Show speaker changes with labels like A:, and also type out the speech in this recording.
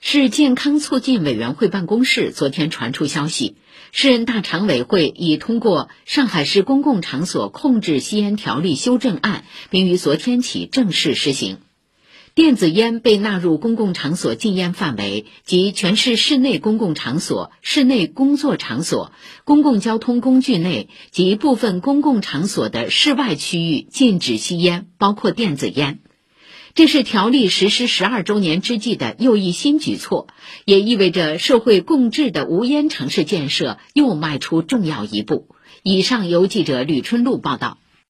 A: 市健康促进委员会办公室昨天传出消息，市人大常委会已通过《上海市公共场所控制吸烟条例修正案》，并于昨天起正式施行。电子烟被纳入公共场所禁烟范围，即全市室内公共场所、室内工作场所、公共交通工具内及部分公共场所的室外区域禁止吸烟，包括电子烟。这是条例实施十二周年之际的又一新举措，也意味着社会共治的无烟城市建设又迈出重要一步。以上由记者吕春露报道。